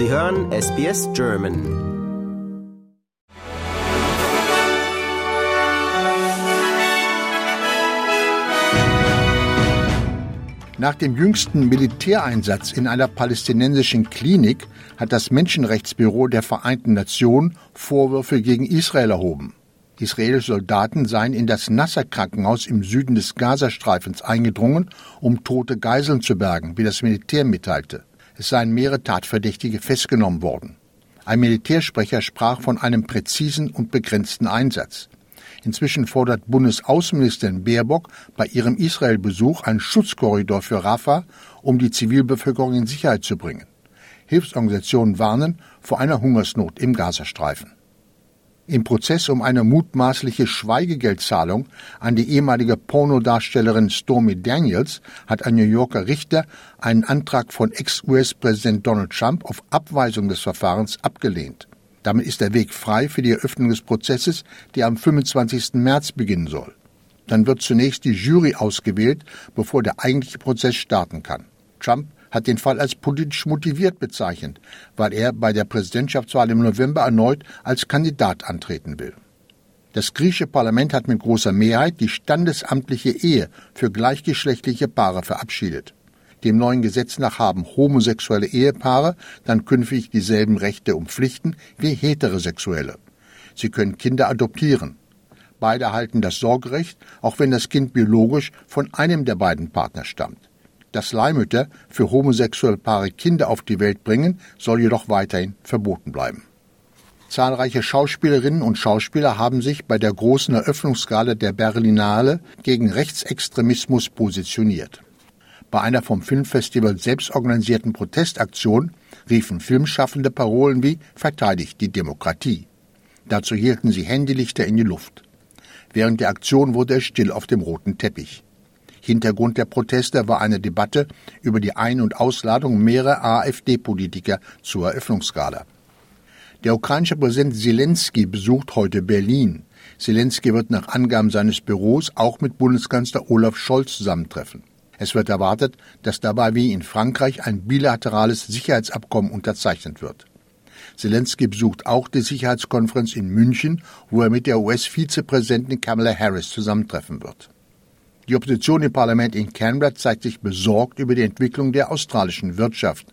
Sie hören SBS German. Nach dem jüngsten Militäreinsatz in einer palästinensischen Klinik hat das Menschenrechtsbüro der Vereinten Nationen Vorwürfe gegen Israel erhoben. Israelische Soldaten seien in das Nasser-Krankenhaus im Süden des Gazastreifens eingedrungen, um tote Geiseln zu bergen, wie das Militär mitteilte. Es seien mehrere Tatverdächtige festgenommen worden. Ein Militärsprecher sprach von einem präzisen und begrenzten Einsatz. Inzwischen fordert Bundesaußenministerin Baerbock bei ihrem Israel-Besuch einen Schutzkorridor für Rafah, um die Zivilbevölkerung in Sicherheit zu bringen. Hilfsorganisationen warnen vor einer Hungersnot im Gazastreifen. Im Prozess um eine mutmaßliche Schweigegeldzahlung an die ehemalige Pornodarstellerin Stormy Daniels hat ein New Yorker Richter einen Antrag von Ex-US-Präsident Donald Trump auf Abweisung des Verfahrens abgelehnt. Damit ist der Weg frei für die Eröffnung des Prozesses, der am 25. März beginnen soll. Dann wird zunächst die Jury ausgewählt, bevor der eigentliche Prozess starten kann. Trump hat den Fall als politisch motiviert bezeichnet, weil er bei der Präsidentschaftswahl im November erneut als Kandidat antreten will. Das griechische Parlament hat mit großer Mehrheit die standesamtliche Ehe für gleichgeschlechtliche Paare verabschiedet. Dem neuen Gesetz nach haben homosexuelle Ehepaare dann künftig dieselben Rechte und Pflichten wie heterosexuelle. Sie können Kinder adoptieren. Beide erhalten das Sorgerecht, auch wenn das Kind biologisch von einem der beiden Partner stammt. Dass Leihmütter für homosexuelle Paare Kinder auf die Welt bringen, soll jedoch weiterhin verboten bleiben. Zahlreiche Schauspielerinnen und Schauspieler haben sich bei der großen Eröffnungsgala der Berlinale gegen Rechtsextremismus positioniert. Bei einer vom Filmfestival selbst organisierten Protestaktion riefen Filmschaffende Parolen wie Verteidigt die Demokratie. Dazu hielten sie Handylichter in die Luft. Während der Aktion wurde es still auf dem roten Teppich. Hintergrund der Proteste war eine Debatte über die Ein- und Ausladung mehrerer AfD-Politiker zur Eröffnungsgala. Der ukrainische Präsident Zelensky besucht heute Berlin. Zelensky wird nach Angaben seines Büros auch mit Bundeskanzler Olaf Scholz zusammentreffen. Es wird erwartet, dass dabei wie in Frankreich ein bilaterales Sicherheitsabkommen unterzeichnet wird. Zelensky besucht auch die Sicherheitskonferenz in München, wo er mit der US-Vizepräsidentin Kamala Harris zusammentreffen wird. Die Opposition im Parlament in Canberra zeigt sich besorgt über die Entwicklung der australischen Wirtschaft.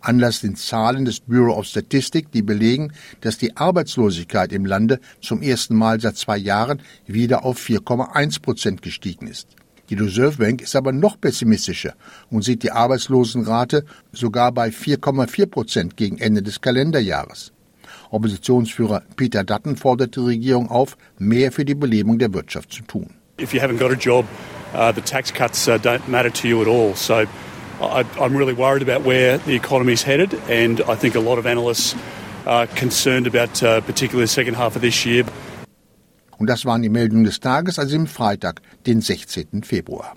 Anlass den Zahlen des Bureau of Statistics, die belegen, dass die Arbeitslosigkeit im Lande zum ersten Mal seit zwei Jahren wieder auf 4,1 Prozent gestiegen ist. Die Reserve Bank ist aber noch pessimistischer und sieht die Arbeitslosenrate sogar bei 4,4 Prozent gegen Ende des Kalenderjahres. Oppositionsführer Peter Dutton fordert die Regierung auf, mehr für die Belebung der Wirtschaft zu tun. If you haven't got a job, uh, the tax cuts uh, don't matter to you at all. So I, I'm really worried about where the economy is headed, and I think a lot of analysts are concerned about uh, particularly the second half of this year. Und das waren die Meldungen des Tages, also im Freitag, den 16. Februar.